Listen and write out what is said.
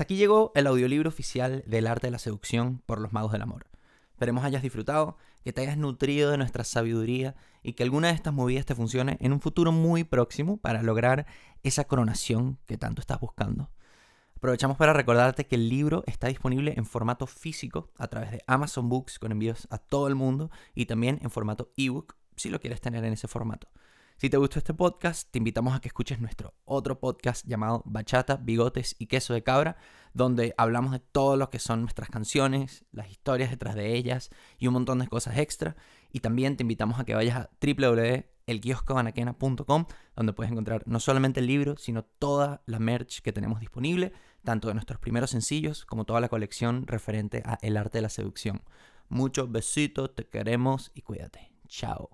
Hasta aquí llegó el audiolibro oficial del arte de la seducción por los magos del amor. Esperemos hayas disfrutado, que te hayas nutrido de nuestra sabiduría y que alguna de estas movidas te funcione en un futuro muy próximo para lograr esa coronación que tanto estás buscando. Aprovechamos para recordarte que el libro está disponible en formato físico a través de Amazon Books con envíos a todo el mundo y también en formato ebook si lo quieres tener en ese formato. Si te gustó este podcast, te invitamos a que escuches nuestro otro podcast llamado Bachata, Bigotes y Queso de Cabra, donde hablamos de todo lo que son nuestras canciones, las historias detrás de ellas y un montón de cosas extra. Y también te invitamos a que vayas a www.elkioscobanaquena.com, donde puedes encontrar no solamente el libro, sino toda la merch que tenemos disponible, tanto de nuestros primeros sencillos como toda la colección referente a el arte de la seducción. Muchos besitos, te queremos y cuídate. Chao.